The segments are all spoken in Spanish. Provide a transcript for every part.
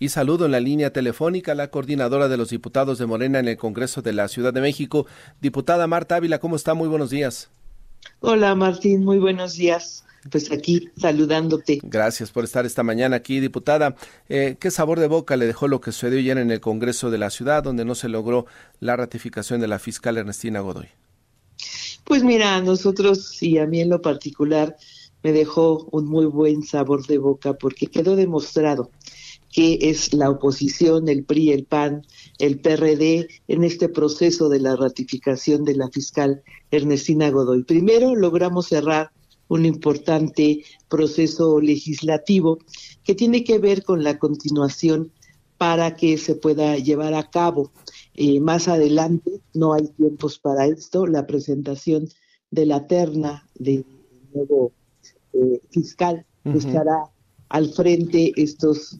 Y saludo en la línea telefónica a la coordinadora de los diputados de Morena en el Congreso de la Ciudad de México, diputada Marta Ávila. ¿Cómo está? Muy buenos días. Hola Martín, muy buenos días. Pues aquí saludándote. Gracias por estar esta mañana aquí, diputada. Eh, ¿Qué sabor de boca le dejó lo que sucedió ayer en el Congreso de la Ciudad, donde no se logró la ratificación de la fiscal Ernestina Godoy? Pues mira, a nosotros y a mí en lo particular me dejó un muy buen sabor de boca porque quedó demostrado que es la oposición, el PRI, el PAN, el PRD en este proceso de la ratificación de la fiscal Ernestina Godoy. Primero logramos cerrar un importante proceso legislativo que tiene que ver con la continuación para que se pueda llevar a cabo eh, más adelante, no hay tiempos para esto, la presentación de la terna del nuevo eh, fiscal que estará al frente estos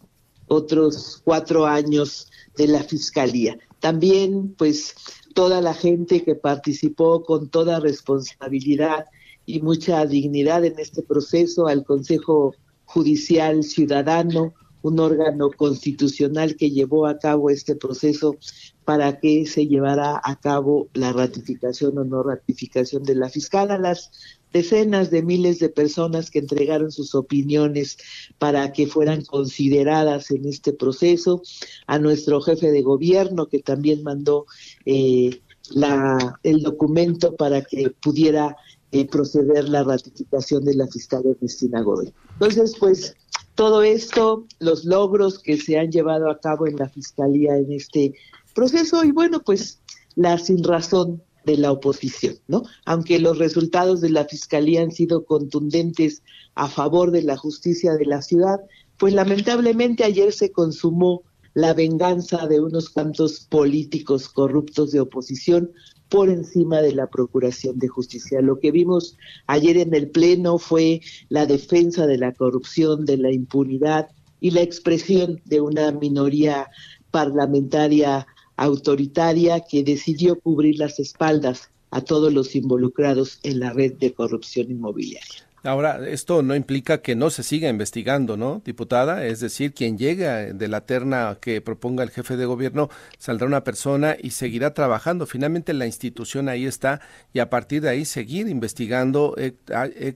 otros cuatro años de la fiscalía. También, pues, toda la gente que participó con toda responsabilidad y mucha dignidad en este proceso, al Consejo Judicial Ciudadano, un órgano constitucional que llevó a cabo este proceso para que se llevara a cabo la ratificación o no ratificación de la fiscal a las decenas de miles de personas que entregaron sus opiniones para que fueran consideradas en este proceso, a nuestro jefe de gobierno que también mandó eh, la, el documento para que pudiera eh, proceder la ratificación de la fiscal Ernestina Godoy. Entonces, pues todo esto, los logros que se han llevado a cabo en la fiscalía en este proceso y bueno, pues la sin razón de la oposición, ¿no? Aunque los resultados de la fiscalía han sido contundentes a favor de la justicia de la ciudad, pues lamentablemente ayer se consumó la venganza de unos cuantos políticos corruptos de oposición por encima de la Procuración de Justicia. Lo que vimos ayer en el Pleno fue la defensa de la corrupción, de la impunidad y la expresión de una minoría parlamentaria autoritaria que decidió cubrir las espaldas a todos los involucrados en la red de corrupción inmobiliaria. Ahora, esto no implica que no se siga investigando, ¿no, diputada? Es decir, quien llega de la terna que proponga el jefe de gobierno, saldrá una persona y seguirá trabajando. Finalmente la institución ahí está y a partir de ahí seguir investigando eh, eh,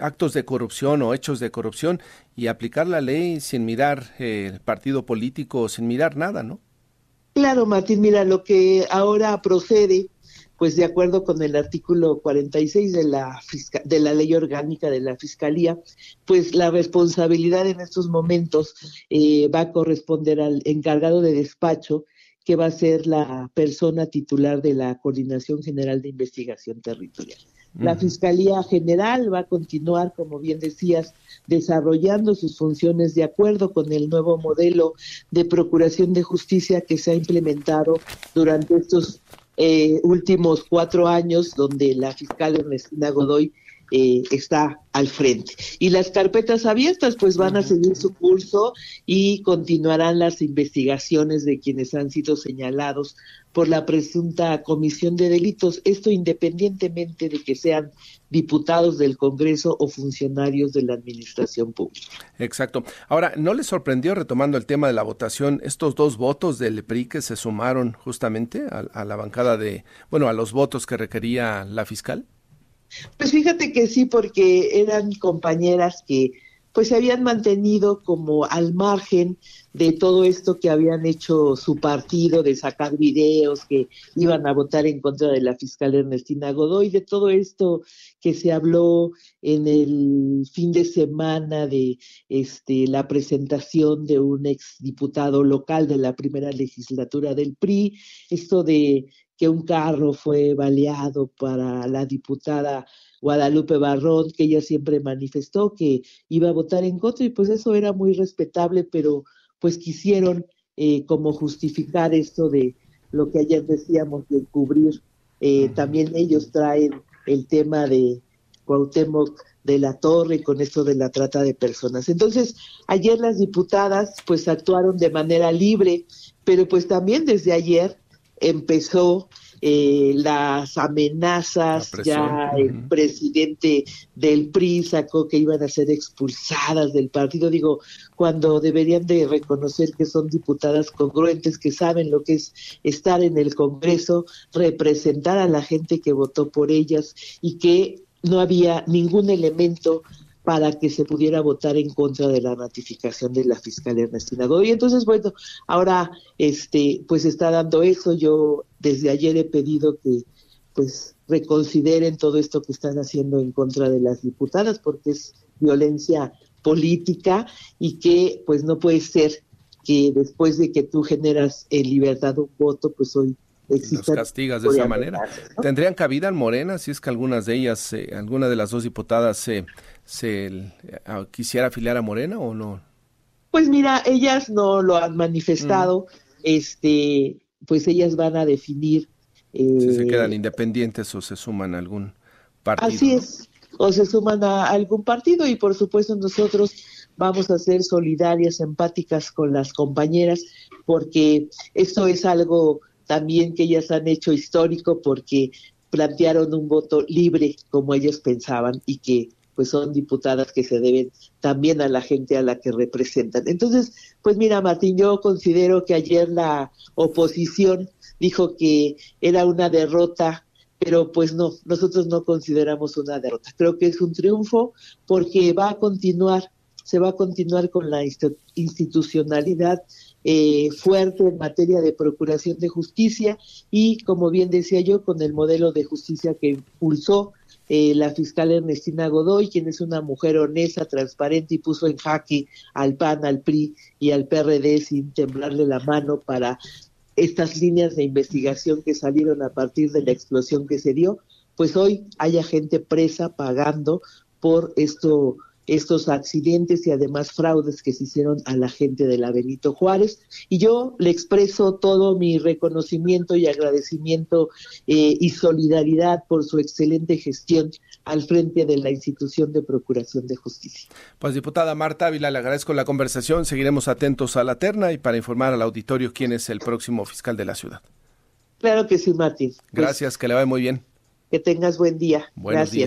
actos de corrupción o hechos de corrupción y aplicar la ley sin mirar eh, el partido político, sin mirar nada, ¿no? Claro, Martín, mira, lo que ahora procede, pues de acuerdo con el artículo 46 de la, de la ley orgánica de la Fiscalía, pues la responsabilidad en estos momentos eh, va a corresponder al encargado de despacho, que va a ser la persona titular de la Coordinación General de Investigación Territorial. La Fiscalía General va a continuar, como bien decías, desarrollando sus funciones de acuerdo con el nuevo modelo de procuración de justicia que se ha implementado durante estos eh, últimos cuatro años, donde la fiscal Ernestina Godoy eh, está al frente. Y las carpetas abiertas pues van a seguir su curso y continuarán las investigaciones de quienes han sido señalados por la presunta comisión de delitos, esto independientemente de que sean diputados del Congreso o funcionarios de la Administración Pública. Exacto. Ahora, ¿no le sorprendió, retomando el tema de la votación, estos dos votos del PRI que se sumaron justamente a la bancada de, bueno, a los votos que requería la fiscal? Pues fíjate que sí, porque eran compañeras que pues se habían mantenido como al margen de todo esto que habían hecho su partido, de sacar videos que iban a votar en contra de la fiscal Ernestina Godoy, de todo esto que se habló en el fin de semana de este la presentación de un exdiputado local de la primera legislatura del PRI, esto de que un carro fue baleado para la diputada Guadalupe Barrón, que ella siempre manifestó que iba a votar en contra y pues eso era muy respetable, pero pues quisieron eh, como justificar esto de lo que ayer decíamos de cubrir. Eh, también ellos traen el tema de Cuauhtémoc de la Torre con esto de la trata de personas. Entonces, ayer las diputadas pues actuaron de manera libre, pero pues también desde ayer empezó eh, las amenazas, ya el presidente del PRI sacó que iban a ser expulsadas del partido, digo, cuando deberían de reconocer que son diputadas congruentes, que saben lo que es estar en el Congreso, representar a la gente que votó por ellas y que no había ningún elemento para que se pudiera votar en contra de la ratificación de la fiscal Ernestina Godoy. Entonces, bueno, ahora este pues está dando eso. Yo desde ayer he pedido que pues reconsideren todo esto que están haciendo en contra de las diputadas porque es violencia política y que pues no puede ser que después de que tú generas en libertad un voto, pues hoy los castigas de esa manera. ¿Tendrían cabida en Morena si es que algunas de ellas, eh, alguna de las dos diputadas se, se eh, quisiera afiliar a Morena o no? Pues mira, ellas no lo han manifestado, mm. este, pues ellas van a definir. si se quedan eh, independientes o se suman a algún partido. Así es, o se suman a algún partido y por supuesto nosotros vamos a ser solidarias, empáticas con las compañeras, porque esto es algo también que ellas han hecho histórico porque plantearon un voto libre como ellos pensaban y que pues son diputadas que se deben también a la gente a la que representan. Entonces, pues mira, Martín, yo considero que ayer la oposición dijo que era una derrota, pero pues no, nosotros no consideramos una derrota. Creo que es un triunfo porque va a continuar, se va a continuar con la institucionalidad eh, fuerte en materia de procuración de justicia y, como bien decía yo, con el modelo de justicia que impulsó eh, la fiscal Ernestina Godoy, quien es una mujer honesta, transparente y puso en jaque al PAN, al PRI y al PRD sin temblarle la mano para estas líneas de investigación que salieron a partir de la explosión que se dio, pues hoy haya gente presa pagando por esto estos accidentes y además fraudes que se hicieron a la gente de la Benito Juárez. Y yo le expreso todo mi reconocimiento y agradecimiento eh, y solidaridad por su excelente gestión al frente de la institución de Procuración de Justicia. Pues diputada Marta Ávila, le agradezco la conversación. Seguiremos atentos a la terna y para informar al auditorio quién es el próximo fiscal de la ciudad. Claro que sí, Martín. Gracias, que le vaya muy bien. Que tengas buen día. Gracias.